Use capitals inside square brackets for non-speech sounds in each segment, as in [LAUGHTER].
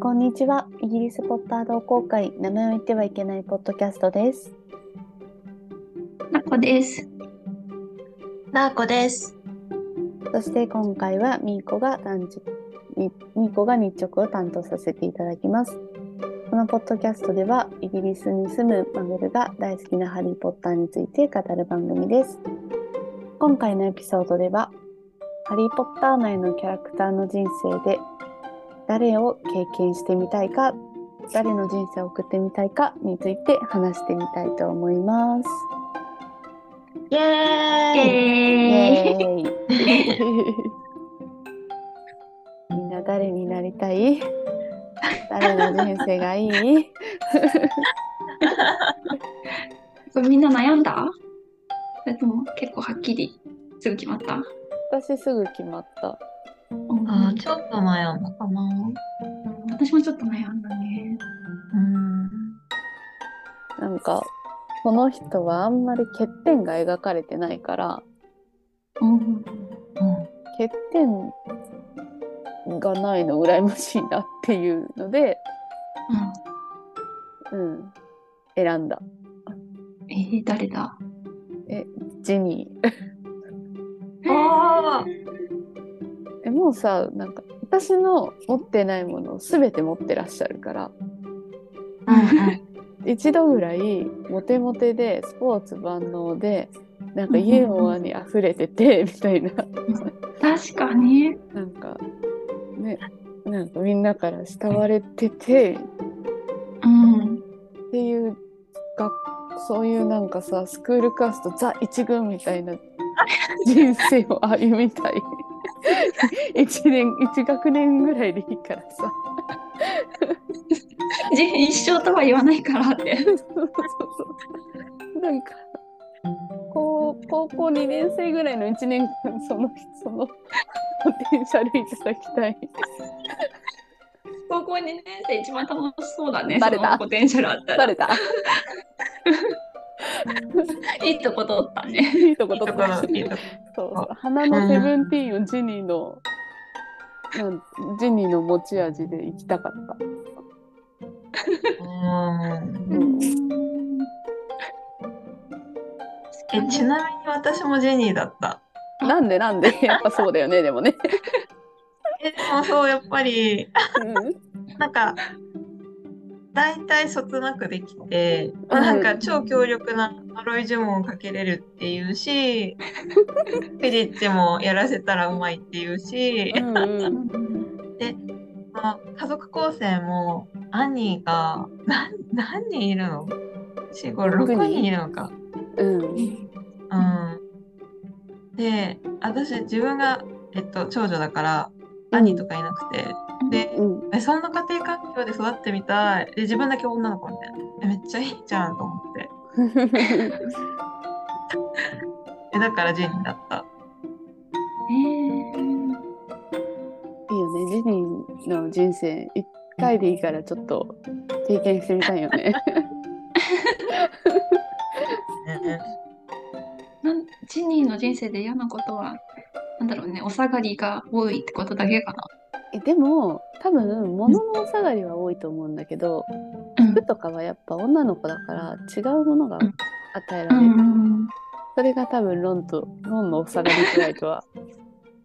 こんにちは。イギリスポッター同好会、名前を言ってはいけないポッドキャストです。なこです。なーこです。そして今回はミーコが担当みミーコが日直を担当させていただきます。このポッドキャストでは、イギリスに住むマグルが大好きなハリー・ポッターについて語る番組です。今回のエピソードでは、ハリー・ポッター内のキャラクターの人生で誰を経験してみたいか、誰の人生を送ってみたいかについて話してみたいと思います。イエイーイ。[LAUGHS] みんな誰になりたい？誰の人生がいい？これみんな悩んだ？それとも結構はっきりすぐ決まった？私すぐ決まった。あーちょっと悩んだかな。私もちょっと悩んだね。うん。なんか、この人はあんまり欠点が描かれてないから、うん。欠点がないの羨ましいなっていうので、うん、選んだ。えー、誰だ？ジニー。[LAUGHS] ああ。えもうさなんか私の持ってないものを全て持ってらっしゃるから。うん一度ぐらいモテモテでスポーツ万能でなんかユーモアに溢れててみたいな。確かに。なんかねなんかみんなから慕われててっうん。ていうがそういうなんかさスクールカーストザ一軍みたいな人生を歩みたい [LAUGHS] 一年一学年ぐらいでいいからさじ [LAUGHS] 一生とは言わないからって。[LAUGHS] そうそうそう。なんか、高高校2年生ぐらいの1年間、その、その、ポテンシャルいただきたい。高校2年生一番楽しそうだね。バレた？ポテンシャルあったら。バレた？[LAUGHS] いいとこ取ったね。いいとこ取った。いいところ、いいとこそうそう。花のセブンティーンをジニーの、なんジニーの持ち味で行きたかった。うん。うんえ、ちなみに私もジェニーだった。なんでなんで？[LAUGHS] やっぱそうだよね、でもね。え、でもそう、やっぱり、うんなんか、大体そつなくできて、なんか超強力な呪い呪文をかけれるっていうし、クィディッチもやらせたらうまいっていうし、うんうんその家族構成もアニーが何何人いるの ?4、5、6人？いるのか。うん。うん。で、私自分が、えっと、長女だから、兄とかいなくて、で、うんえそんな家庭環境で育ってみたい。で、自分だけ女の子みたいな。えめっちゃいいじゃんと思って。[LAUGHS] えだからジェニーだった。えーいいよね、ジニーの人生、一回でいいからちょっと経験してみたいよね。[LAUGHS] なんジニーの人生で嫌なことは、なんだろうね、お下がりが多いってことだけかな。えでも多分物のお下がりは多いと思うんだけどうん服とかはやっぱ女の子だから違うものがうん与えらうれる、ん。それが多分ロンとロンのお下がりくらいとは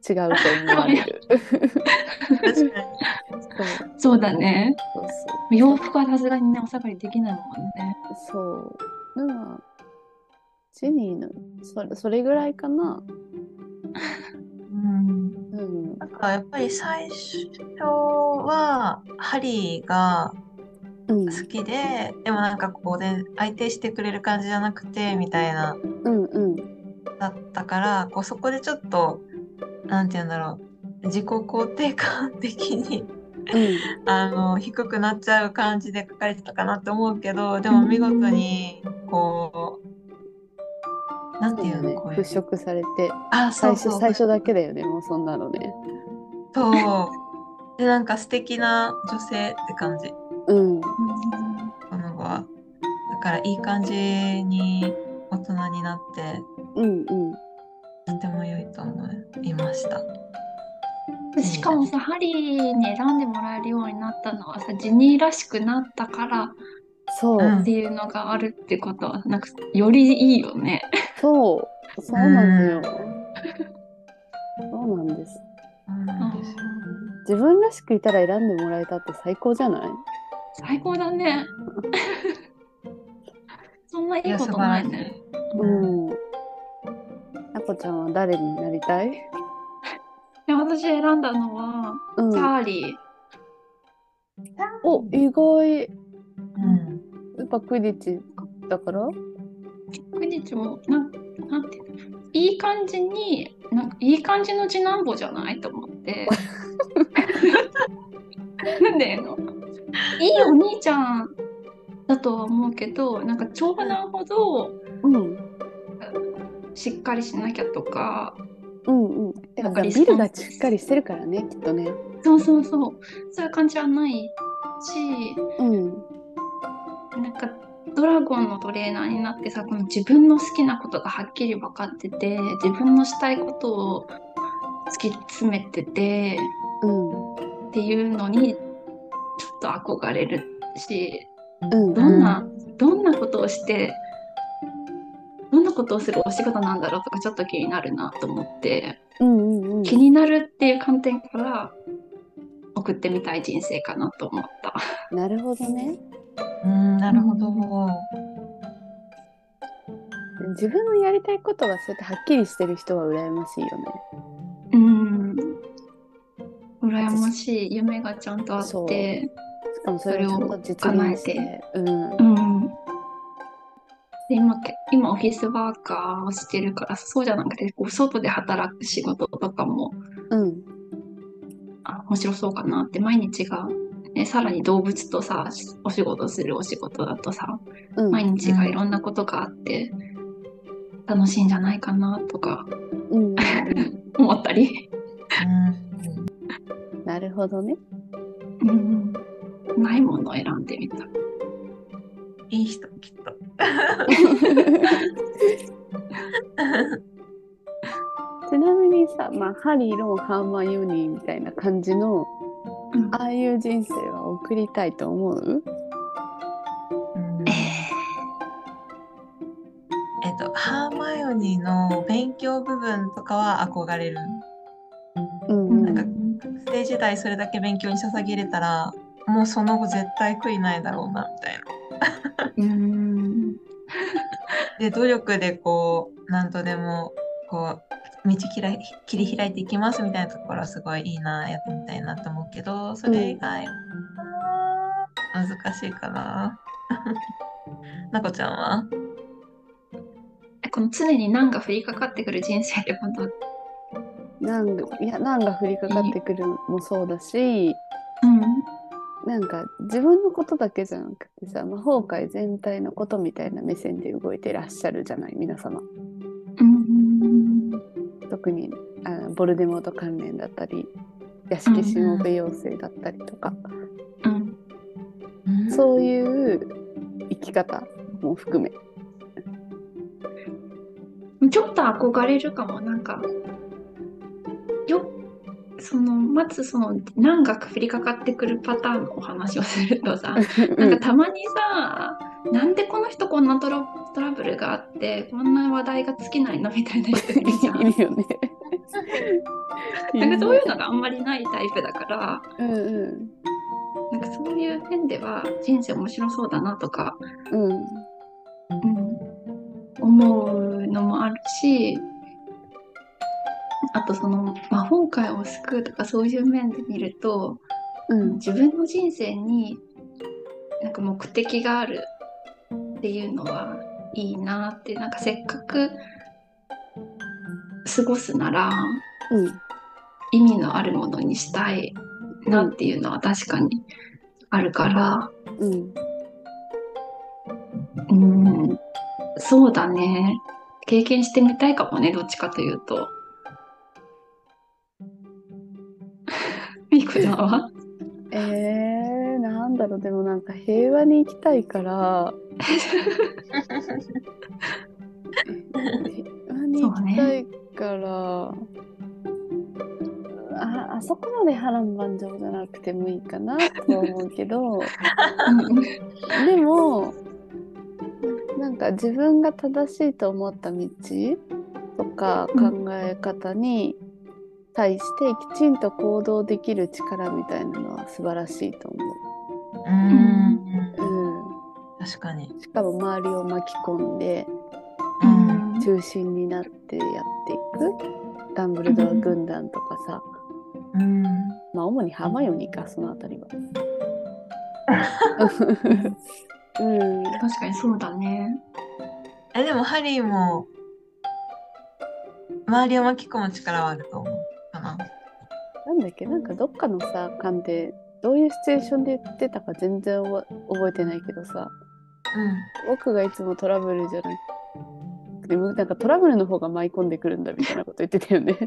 違うと思われる。[LAUGHS] そうそうだね。そう洋服はさすがにね、お下がりできないもんね。そうそうだからジニーのそれそれぐらいかなうん。うんなんかやっぱり最初はハリーがうん。好きで、でもなんかこうで相手してくれる感じじゃなくてみたいな。うんうん。だったからこうそこでちょっとなんて言うんだろう。自己肯定感的にうん。あの低くなっちゃう感じで書かれてたかなって思うけどでも見事にこうなんていうのねこういう。払拭されてあそうそう。最初最初だけだよねもうそんなのね。そう。でなんか素敵な女性って感じ。うん。この子は。だからいい感じに大人になってうんうん。とても良いと思いました。しかもさ、ハリーに選んでもらえるようになったのはさ、ジニーらしくなったからそう、うんっていうのがあるってことは、なんかよりいいよね。そう、そうなんだよ。そうなんです。そうなんですよ自分らしくいたら選んでもらえたって最高じゃない？最高だね。[LAUGHS] そんないいことないね。うん。あこちゃんは誰になりたい？で私選んだのは、うんチ。ャーリー。お、意外。うんやっぱクイディッチだから？クニチもなんなんていうの？いい感じになんかいい感じの次男坊じゃないと思ってなんでの？いいお兄ちゃんだとは思うけどなんか長男ほどうん。しっかりしなきゃとかうんうん。ビルがしっかりしてるからね、きっとね。そうそうそうそういう感じはないしうん。なんかドラゴンのトレーナーになってさこの自分の好きなことがはっきり分かってて自分のしたいことを突き詰めててうん。っていうのにちょっと憧れるしうん。どんな、どんなことをしてどんなことをするお仕事なんだろうとかちょっと気になるなと思ってうんうんうん。気になるっていう観点から送ってみたい人生かなと思った。なるほどね。うんなるほど。自分のやりたいことがそうやってはっきりしてる人は羨ましいよね。うん羨ましい夢がちゃんとあってしかもそれを実現して。うん。うんで今け今オフィスワーカーをしてるからそうじゃなくてこう外で働く仕事とかもうん。あ面白そうかなって毎日が、ね、さらに動物とさお仕事するお仕事だとさうん。毎日がいろんなことがあって楽しいんじゃないかなとかうんうんうん。[LAUGHS] 思ったり、なるほどね。うん、ないものを選んでみた。いい人きっと。[LAUGHS] ちなみにさ、まあ、ハリー、ロン、ハーマイオニーみたいな感じの、うんああいう人生は送りたいと思う？うんえっと、ハーマイオニーの勉強部分とかは憧れる。うんうん。なんか学生時代それだけ勉強に捧げれたら、もうその後絶対悔いないだろうな、みたいな。うんで、努力でこう、なんとでも、こう、道切ら切り開いていきますみたいなところはすごいいいな、やってみたいなと思うけど、それ以外は、難しいかな。[LAUGHS] なこちゃんは？この常に難が降りかかってくる人生ってことなんがいや難が降りかかってくるもそうだし、うん。なんか自分のことだけじゃなくてさ魔法界全体のことみたいな目線で動いてらっしゃるじゃない皆様。うん特にあのボルデモート関連だったり屋敷しもべ妖精だったりとか、うん。そういう生き方も含め。ちょっと憧れるかも。なんかよそのまずその難が降りかかってくるパターンのお話をするとさ [LAUGHS] なんかたまにさ、なんでこの人こんなトラトラブルがあってこんな話題が尽きないのみたいな人いるじゃん。[LAUGHS] いるよね。[LAUGHS] なんかそういうのがあんまりないタイプだからうんうなんかそういう面では人生面白そうだなとか、んうんうん、思うのもあるしあとその魔法界を救うとかそういう面で見るとうん自分の人生になんか目的があるっていうのはいいなってなんかせっかく過ごすならうん。意味のあるものにしたいなっていうのは確かにあるから、うん。うん、そうだね。経験してみたいかもねどっちかというと。[LAUGHS] みこちゃんは？えー、なんだろうでもなんか平和に生きたいから。平和に生きたいから、あああそこまで波乱万丈じゃなくてもいいかなとは思うけど。[LAUGHS] でもなんか自分が正しいと思った道とか考え方に対してきちんと行動できる力みたいなのは素晴らしいと思う。ん。う。うん、確かに。しかも周りを巻き込んでうん。中心になってやっていくダンブルドア軍団とかさ、うん。まあ主にハーマイオニーかそのあたりは。うん、確かにそうだね。え、でもハリーも、周りを巻き込む力はあると思うかな。なんだっけ？なんかどっかのさ間でどういうシチュエーションで言ってたか全然覚えてないけどさ。僕がいつもトラブルじゃなくてなんかトラブルの方が舞い込んでくるんだみたいなこと言ってたよね。[LAUGHS]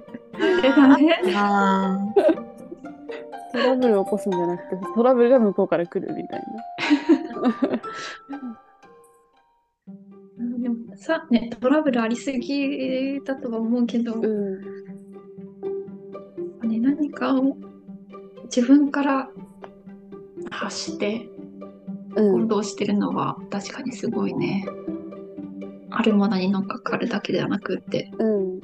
トラブルを起こすんじゃなくてトラブルが向こうから来るみたいでもさ、ね、トラブルありすぎだとは思うけど、な。うん。ね、何かを自分から発してうん行動してるのは確かにすごいね。あるものに乗っかかるだけではなくって。うん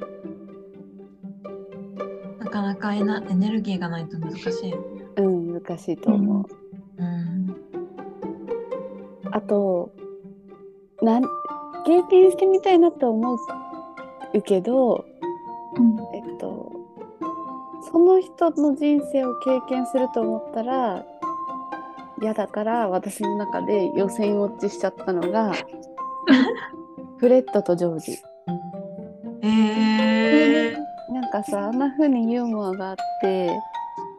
なかなかエナエネルギーがないと難しい。うん難しいと思う。うん。あとなん経験してみたいなと思うけど、うんえっと、その人の人生を経験すると思ったら嫌だから私の中で予選落ちしちゃったのが [LAUGHS] フレットとジョージ。えー。なんかさあんな風にユーモアがあって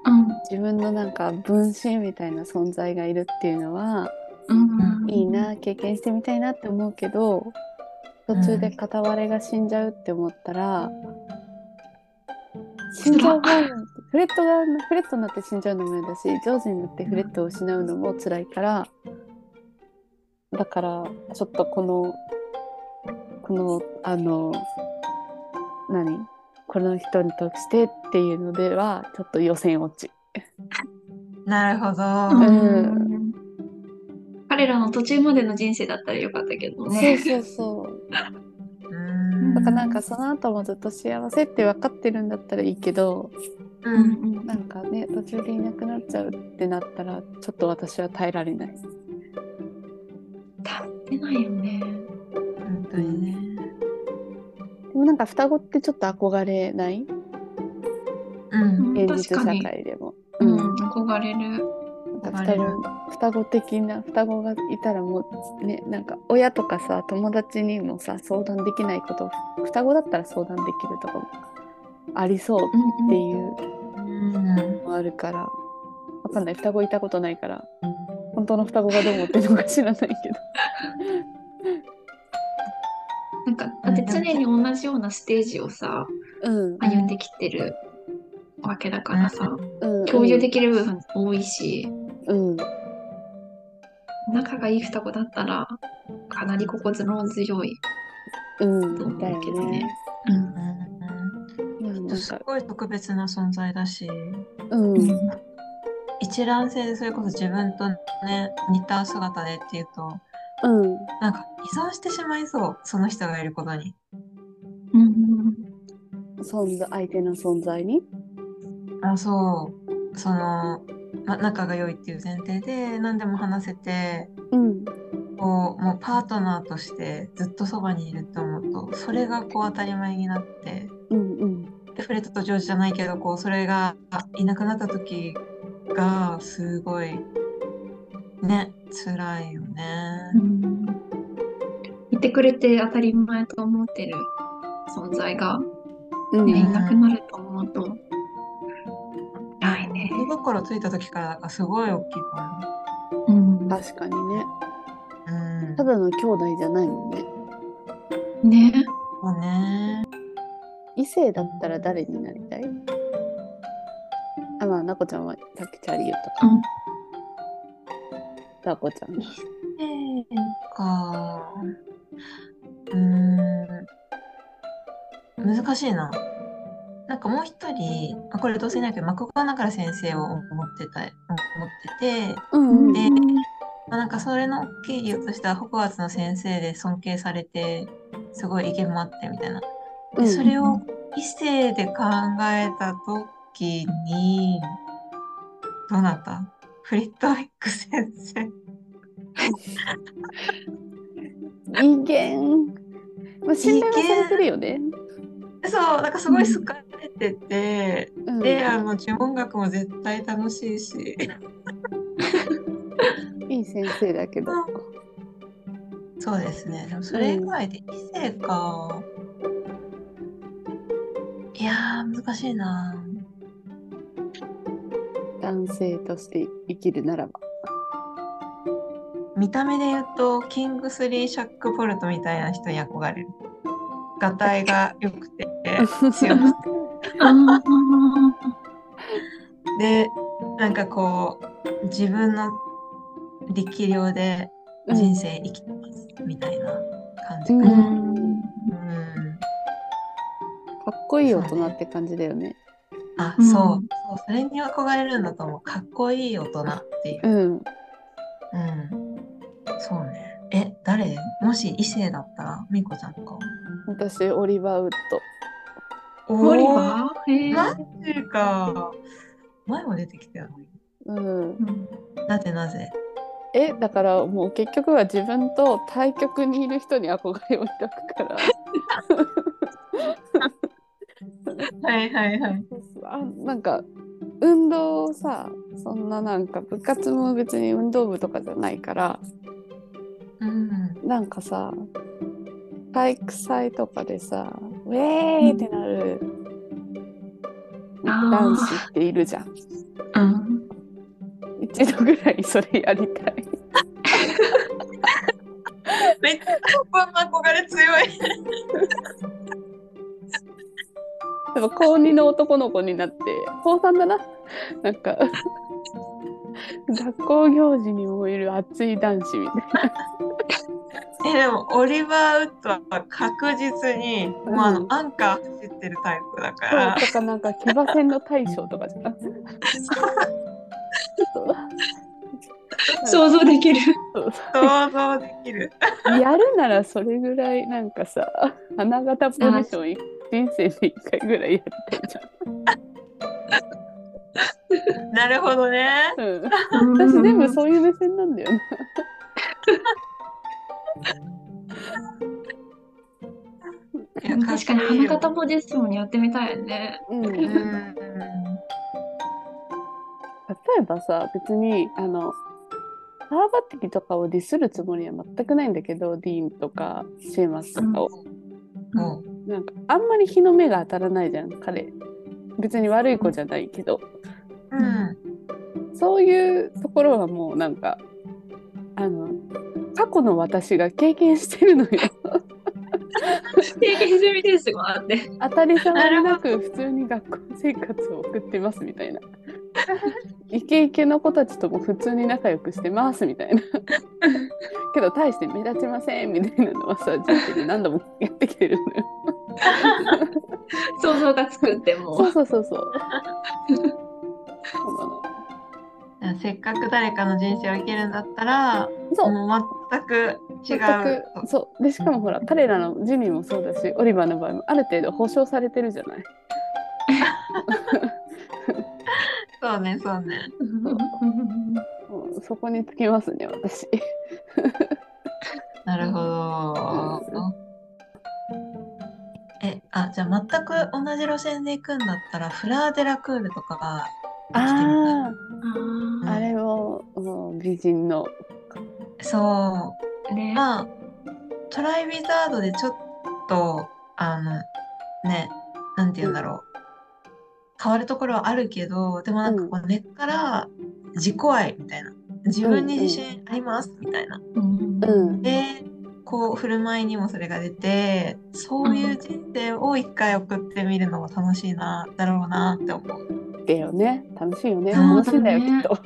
うん自分のなんか分身みたいな存在がいるっていうのはうんいいな経験してみたいなって思うけど途中で片割れが死んじゃうって思ったら、死んじゃう方にフレットがフレットになって死んじゃうのも嫌だしジョージになってフレットを失うのも辛いからだからちょっとこのこのあの何この人にとしてっていうのではちょっと予選落ち。なるほど。ん彼らの途中までの人生だったらよかったけどそうね。そうそう。うんだからなんかその後もずっと幸せって分かってるんだったらいいけどう。うんんなんかね途中でいなくなっちゃうってなったらちょっと私は耐えられない。立ってないよね。本当にね。でもなんか双子ってちょっと憧れない？うん。現実社。会でも。ううんん、憧れる。か双子双子的な双子がいたらもうねなんか親とかさ友達にもさ相談できないこと双子だったら相談できるとかもありそうっていううん。のもあるからわかんない。双子いたことないから本当の双子がどう思ってるのか知らないけど。[LAUGHS] なんか、だって常に同じようなステージをさ、うん。歩んできてるわけだからさ、うん、共有できる部分多いし、うん、仲がいい双子だったら、かなり心強いうん、と思うけどねね。。うんうん、なんか、すごい特別な存在だし、うん、うん一卵性でそれこそ自分とね、似た姿でっていうと、うん、なんか依存してしまいそう、その人がいることに。うん存在、相手の存在に？あ、そう。その、ま、仲が良いっていう前提で何でも話せて、うん、こう、もうパートナーとしてずっとそばにいると思うと、それがこう当たり前になって、うん、うん、でフレットとジョージじゃないけど、こう、それがいなくなった時が、すごい、ね、辛いよね。うん。いてくれて当たり前と思ってる存在が、うん、ね、いなくなると思うと、辛いね。物心ついた時からだからすごい大きいとうん確かにね。思う。うん。ただの兄弟じゃないもんね。ね。そうね。異性だったら誰になりたい？あ、まあ、なこちゃんはさっきチャリ言ったか。うんなこちゃん。えー、か。うーん。難しいな。なんかもう一人、まあこれどうせないけど、マコガナから先生を思ってた、思ってて、うんうんでまあ、なんかそれの経緯をとしては、ホグワーツの先生で尊敬されて、すごい威厳もあってみたいな。うんでそれを異性で考えたときに、どうなった？フリットウィック先生。[LAUGHS] 威厳。まあ、信頼はされてるよね。そう、なんかすごい好かれてて、うんで、あの、呪文学も絶対楽しいし。いい先生だけど。そうですね。でもそれ以外で異性か。いやー、難しいな。男性として生きるならば。見た目で言うと、キングスリー・シャック・ポルトみたいな人に憧れる。がたいが良くて、強くて。あで、なんかこう、自分の力量で人生生きてます、みたいな感じうかな。んうん。かっこいい大人って感じだよね。あ、うんそう。そう、それに憧れるんだと思う。かっこいい大人っていう。うん。うん。そうね。え、誰？もし異性だったら、みこちゃんか。私、オリバーウッオオリバー？へえマジか。前も出てきたよね。ド。うん。うんなぜなぜ？え、だからもう結局は自分と対極にいる人に憧れを抱くから。はいはいはい。あなんか運動をさそんななんか部活も別に運動部とかじゃないからうん。なんかさ体育祭とかでさウェーイってなる男子っているじゃん。うん。一度ぐらいそれやりたい。めっちゃこんな憧れ強い。でも高2の男の子になって高3だな。なんか [LAUGHS] 学校行事に燃える熱い男子みたいなえ、でも、オリバー・ウッドは確実に、もうあの、アンカー走ってるタイプだから。そうとかなんか騎馬戦の大将とかじゃん想像できる。想像できる。やるならそれぐらいなんかさ花形ポジションい人生で一回ぐらいやりたいじなるほどね。ゃん、うん、私全部そういう目線なんだよねいや確かに花形ポジションやってみたいよね。うん、例うん。えばさ別にあのハーバティとかをディスるつもりは全くないんだけどディーンとかシェーマスとかを、もなんかあんまり日の目が当たらないじゃん彼別に悪い子じゃないけどう。うん。そういうところはもうなんかあの過去の私が経験してるのよ。経験済みですもあって。当たり障りなく普通に学校生活を送ってますみたいな。イケイケの子たちとも普通に仲良くしてますみたいな。けど大して目立ちませんみたいなのはさ人生で何度もやってきてるのよ。想像がつくってもそうそうそうそう。そうなのせっかく誰かの人生を生きるんだったら、そうもう全く違全う。くそうでしかもほら彼らのジミーもそうだしオリバーの場合もある程度保証されてるじゃない？そうね、そうね。[LAUGHS] そこにつきますね私なるほど。え、あ、じゃあ全く同じ路線で行くんだったら、フラーデラクールとかがああれももう美人の。そう。まあ、トライウィザードでちょっと、あの、ね、なんて言うんだろう。変わるところはあるけど、でもなんかこう根っから自己愛みたいな。自分に自信ありますみたいな。で、こう振る舞いにもそれが出て、そういう人生を一回送ってみるのも楽しいな、だろうなって思う。だよね楽しいよね楽しいんだよきっと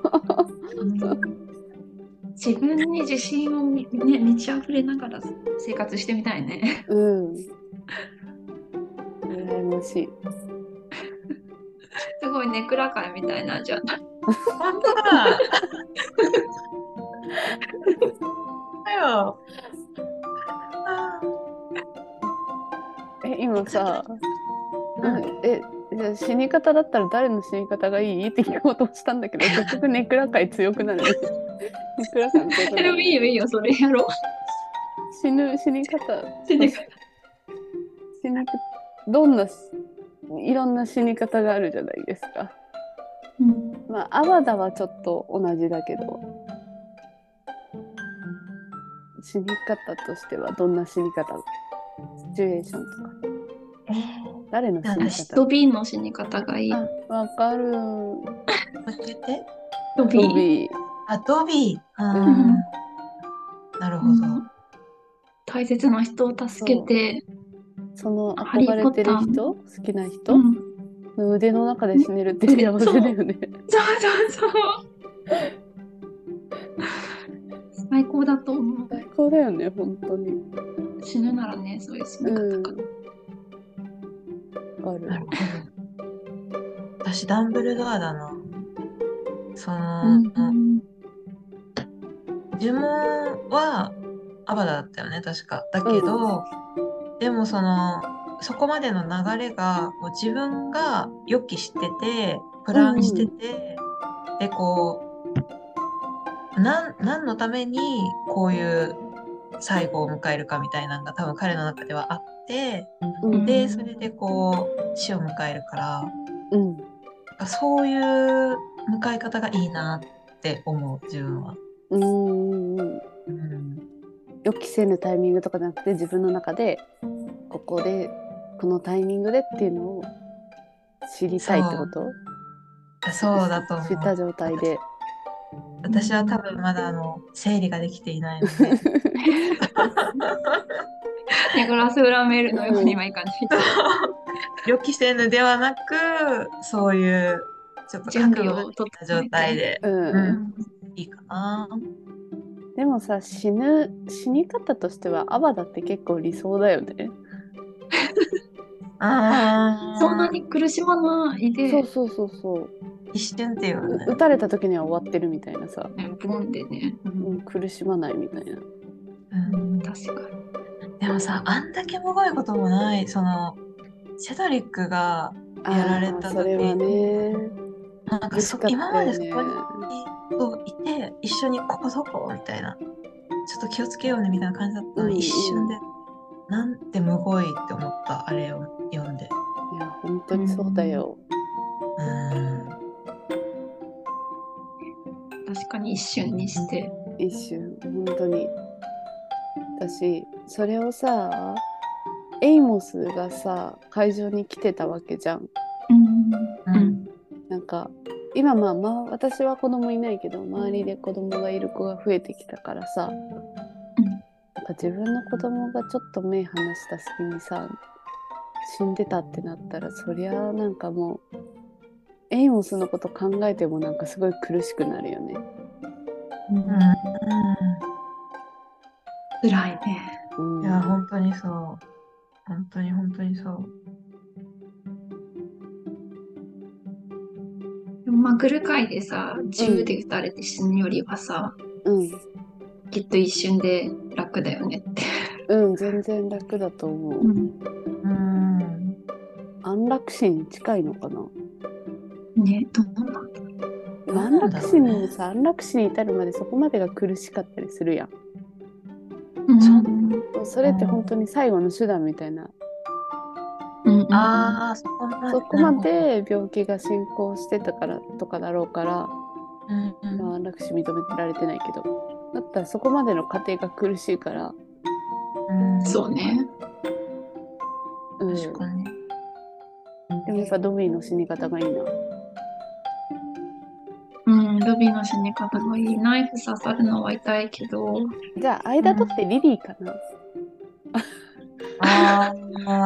自分に自信をみね満ち溢れながら生活してみたいね。うん羨ましいすごいネクラ会みたいなじゃん。本当だ。だよ。あえ、今さ、うんうんえ、じゃあ死に方だったら誰の死に方がいいって聞こうとしたんだけど、[LAUGHS] 結局ネクラ界強くなるね。[LAUGHS] ネクラ界強くなる。いいよいいよ、それやろう。死ぬ死に方。死に方死に方どんなしいろんな死に方があるじゃないですか。うんまあ、アバダはちょっと同じだけど、死に方としてはどんな死に方？シチュエーションとか。誰の死に私方ドビーの死に方がいい。あ、わかる。もう一回言って。ビー。あ、ドビー。うんなるほど。うん大切な人を助けて、その憧れてる人？好きな人、うんの腕の中で死ねるって幸せだよね。そうそうそう。[LAUGHS] 最高だと思う。最高だよね、本当に。死ぬならね、そういう死にうん。方か。わかるなる。私、ダンブルドアだな。その、うん呪文はアバダだったよね、確か。だけど、でもその、そこまでの流れが、こう自分が予期してて、プランしてて、で、こう、なん、何のためにこういう最後を迎えるかみたいなのが多分彼の中ではあって、うん。で、それでこう、死を迎えるから、うん。そういう迎え方がいいなって思う、自分は。うんうん。予期せぬタイミングとかじゃなくて自分の中でここでこのタイミングでっていうのを知りたいってこと？そうだと思知ったう。状態で。私は多分まだあの、整理ができていないので。ネグラス裏メールのようにはいかない。[LAUGHS] 予期せぬではなく、そういう、ちょっと準覚備を整えて悟できた状態でうんうんいいかな。でもさ死ぬ死に方としてはアバダって結構理想だよね。あーそんなに苦しまないで、そうそうそうそう。一瞬っていうのねう。撃たれた時には終わってるみたいなさ、ね、ボンでね。ううんん、苦しまないみたいな。うん確かに。でもさ、あんだけむごいこともない、その、セドリックが、やられた時あーそれはね。なんかそかね今までそこにそういて、一緒にここどこみたいな。ちょっと気をつけようねみたいな感じだったのに、うんうん一瞬で、なんてむごいって思った、あれを読んで。いや本当にそうだよ。うん。確かに一瞬にして。一瞬本当に。私それをさエイモスがさ会場に来てたわけじゃん。うんうんなんか今まあまあ私は子供いないけど周りで子供がいる子が増えてきたからさ、なんか自分の子供がちょっと目離した隙にさ死んでたってなったらそりゃなんかもうエイモスのこと考えてもなんかすごい苦しくなるよね。うんうん。辛いね。うん、いや、本当にそう。本当に本当にそう。でもまあ、グル界でさ、銃で撃たれて死ぬよりはさ、うん、きっと一瞬で楽だよねって。うん、全然楽だと思う。うん。安楽死に近いのかな？ね、どうなんだ安楽死さ安楽死に至るまでそこまでが苦しかったりするやん。うんそれって本当に最後の手段みたいなうんうんああ、そこまで。そこまで病気が進行してたからとかだろうから、うんうん。まあ、安楽死認められてないけどだったらそこまでの過程が苦しいから、うんそうね。うん、確かに。でもやっぱドビーの死に方がいいな。うん、ルビーの死に方がいい。ナイフ刺さるのは痛いけど、じゃあ間取ってリリーかな。ああ。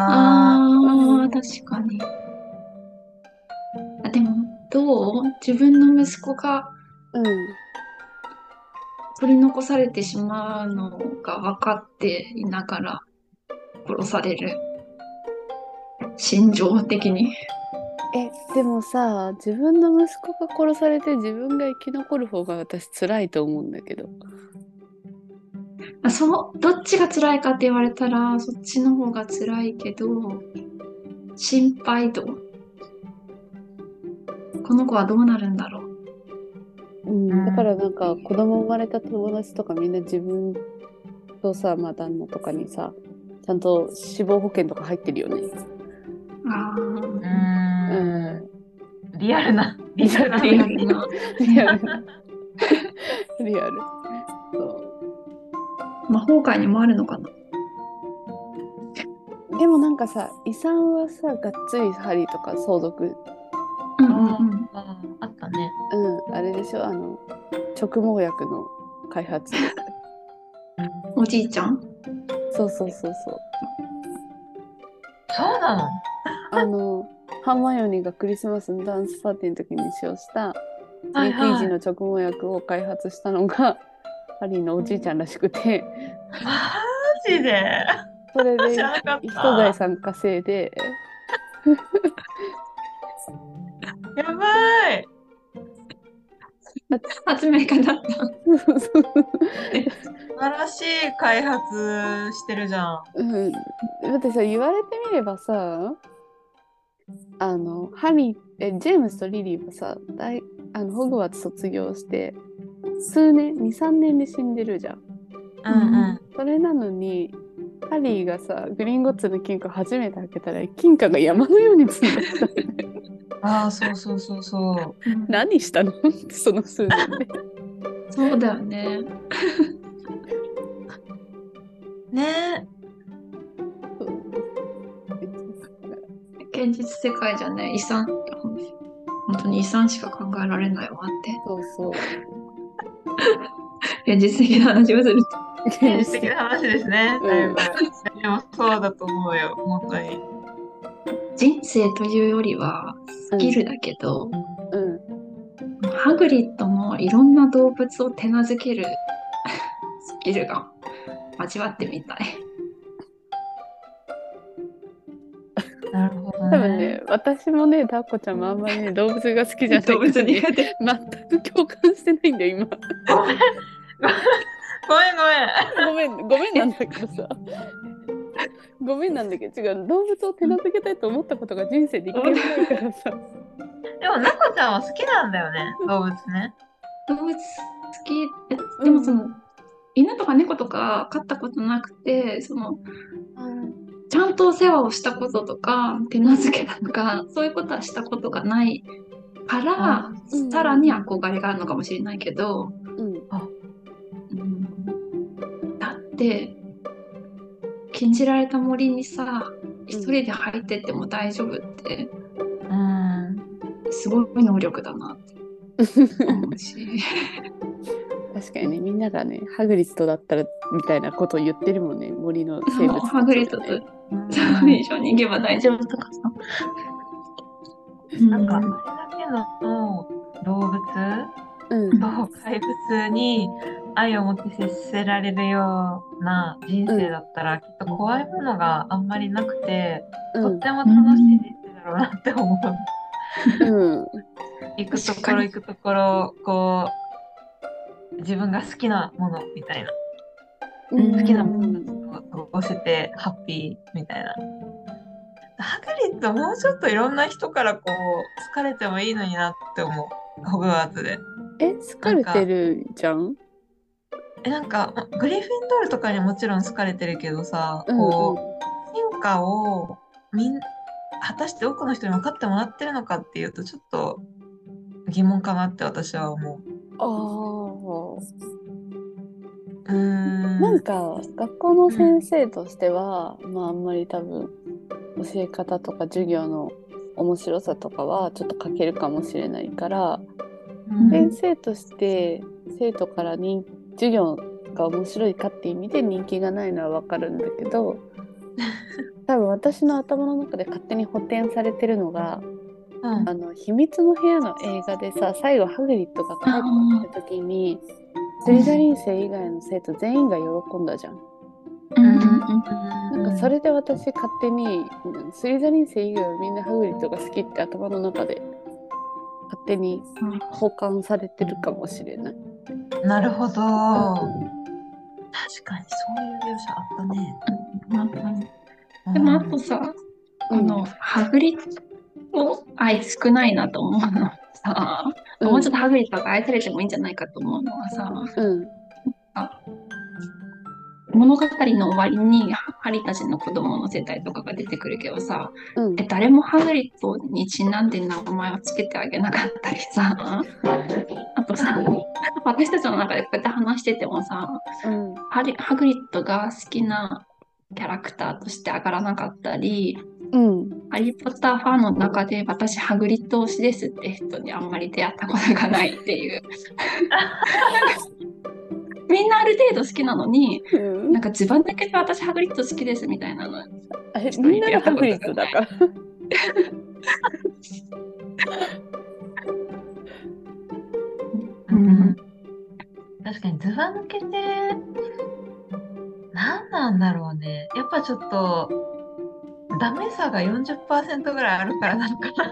ああ、確かに。あでも、どう？自分の息子がうん取り残されてしまうのが分かっていながら殺される。心情的に。えでもさ自分の息子が殺されて自分が生き残る方が私辛いと思うんだけどあそう、どっちが辛いかって言われたら、そっちの方が辛いけど、心配度。この子はどうなるんだろう。うん、だからなんか子供生まれた友達とかみんな自分とさ、まあ、旦那とかにさちゃんと死亡保険とか入ってるよね。あうん。リアルな、リアルな。リアルな。リアル。そ魔法界にもあるのかな？うでもなんかさ遺産はさがっつりハリーとか相続うんうんうん。ああったね。うんあれでしょ？あの直毛薬の開発おじいちゃん？そうそうそうそうそうなの？あのハーマイオニーがクリスマスのダンスパーティーの時に使用したはいはい。3P 時の直毛薬を開発したのがハリーのおじいちゃんらしくて。マジで？それで知らなかった。人財産稼いで。やばい。発明家だった。素晴らしい開発してるじゃん。うん、だってさ言われてみればさあのハリーえジェームスとリリーはさ大あのホグワーツ卒業して数年23年で死んでるじゃん。うんうん。それなのにハリーがさグリンゴッツの金庫初めて開けたら金貨が山のように積んでたああ、そうそうそうそう。何したの？その数年で。そうだよね。[LAUGHS] ね現実世界じゃね、遺産、本当に遺産しか考えられないわって。そうそう。現実的な話をすると。現実的な話ですね。うんでもそうだと思うよ、本当に。人生というよりはスキルだけど、うん。ハグリッドのいろんな動物を手なずけるスキルが味わってみたい。分ね、私もね、タッコちゃんもあんまりね、動物が好きじゃないから、ね、手。[LAUGHS] 全く共感してないんだよ、今。ごめんごめん。ごめん、ごめんなんだけどさ。ごめんなんだけど、違う、動物を手なずけたいと思ったことが人生で一回もないからさ。でも、なこちゃんは好きなんだよね、動物ね。動物好きえでもその、犬とか猫とか飼ったことなくてそのちゃんとお世話をしたこととか手なずけたとかそういうことはしたことがないからあうんさらに憧れがあるのかもしれないけど、うん。うんだって禁じられた森にさ一人で入ってっても大丈夫ってうん。すごい能力だなって思うし確かにね、みんながね、ハグリッドだったらみたいなことを言ってるもんね、森の生物ね、ハグリッドと一緒に行けば大丈夫とかさ。なんか、あれだけの動物うん。と怪物に愛を持って接せられるような人生だったら、きっと怖いものがあんまりなくて、うん。とっても楽しい人生だろうなって思う。うん。行くところ行くところ、こう、自分が好きなものみたいな。うん好きなものを過ごせてハッピーみたいな。ハグリッドもうちょっといろんな人からこう好かれてもいいのになって思う。ホグワーツで。え、好かれてるじゃん？え、なんか、まグリフィンドールとかにはもちろん好かれてるけどさ、うんこう、進化をみん果たして多くの人に分かってもらってるのかっていうとちょっと疑問かなって私は思う。あ。なんか学校の先生としては、まああんまり多分教え方とか授業の面白さとかはちょっと欠けるかもしれないから、うん。先生として生徒から人授業が面白いかって意味で人気がないのはわかるんだけど [LAUGHS] 多分私の頭の中で勝手に補填されてるのがうん。あの秘密の部屋の映画でさ最後ハグリッドが帰ってきた時にスリザリン生以外の生徒全員が喜んだじゃん。うんなんかそれで私勝手にうんスリザリン生以外はみんなハグリッドが好きって頭の中で勝手に保管されてるかもしれない。なるほど。確うんかにそういう描写あったね。でもあとさ、あの、ハグリッド愛少ないなと思うのはさ、うん。もうちょっとハグリッドが愛されてもいいんじゃないかと思うのはさ、うん。物語の終わりにハリたちの子供の世帯とかが出てくるけどさ、うん。え誰もハグリッドにちなんで名前をつけてあげなかったりさ、あとさ、私たちの中でこうやって話しててもさ、うん。ハリハグリッドが好きなキャラクターとして上がらなかったり、うんハリー・ポッターファンの中で私ハグリッド推しですって人にあんまり出会ったことがないっていう。[LAUGHS] みんなある程度好きなのに、うんなんか自分だけで私ハグリッド好きですみたいなの。えみんながハグリッドだから。うん確かにずば抜けて、何なんだろうね。やっぱちょっと、ダメさが40%ぐらいあるからなのかな。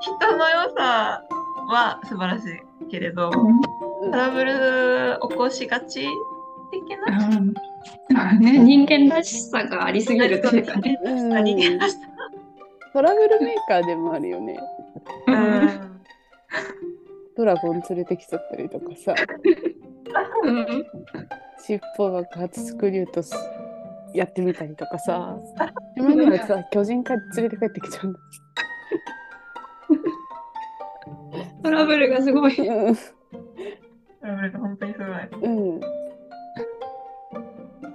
人の良さは素晴らしいけれど、トラブル起こしがち的な？うんね、人間らしさがありすぎるっていうかね。うん何気なさ。トラブルメーカーでもあるよね。うんドラゴン連れてきちゃったりとかさ、うん尻尾爆発スクリューとすやってみたりとかさ、今にはさ、巨人か連れて帰ってきちゃうん。だ。トラブルがすごい。トラブルが本当にすごい。うん。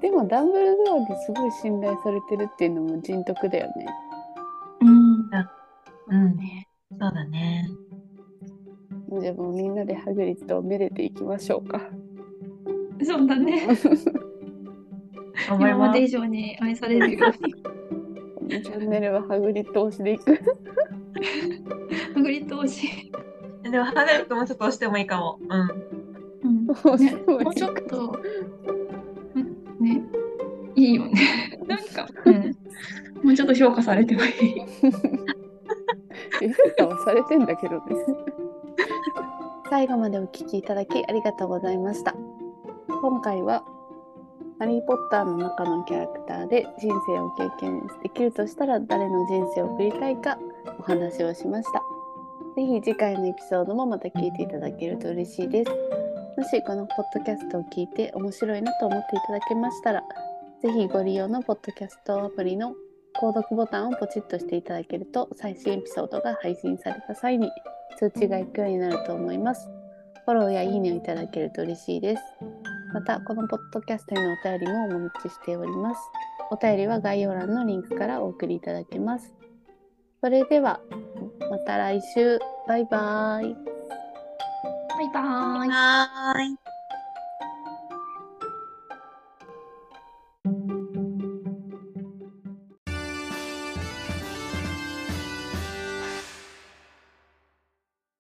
でもダンブルドアにすごい信頼されてるっていうのも人徳だよね。うん。うん、ねそうだね。じゃあもうみん。なでハグリッドをめでていきましょうか。そうだね。今ますで以上に愛されるように。チャンネルはハグリッド推しでいく。ハグリッド推し。でも、ハガリットもちょっと押してもいいかも。うん。うん推ねもうちょっと、うんね、いいよね。なんか、うん、もうちょっと評価されてもいい。評価はされてんだけどね。最後までお聞きいただきありがとうございました。今回はハリー・ポッターの中のキャラクターで人生を経験できるとしたら誰の人生を送りたいかお話をしました。ぜひ次回のエピソードもまた聞いていただけると嬉しいです。もしこのポッドキャストを聞いて面白いなと思っていただけましたら、ぜひご利用のポッドキャストアプリの購読ボタンをポチッとしていただけると最新エピソードが配信された際に通知が行くようになると思います。フォローやいいねをいただけると嬉しいです。また、このポッドキャストへのお便りもお待ちしております。お便りは概要欄のリンクからお送りいただけます。それでは、また来週。バイバイ。バイバーイ。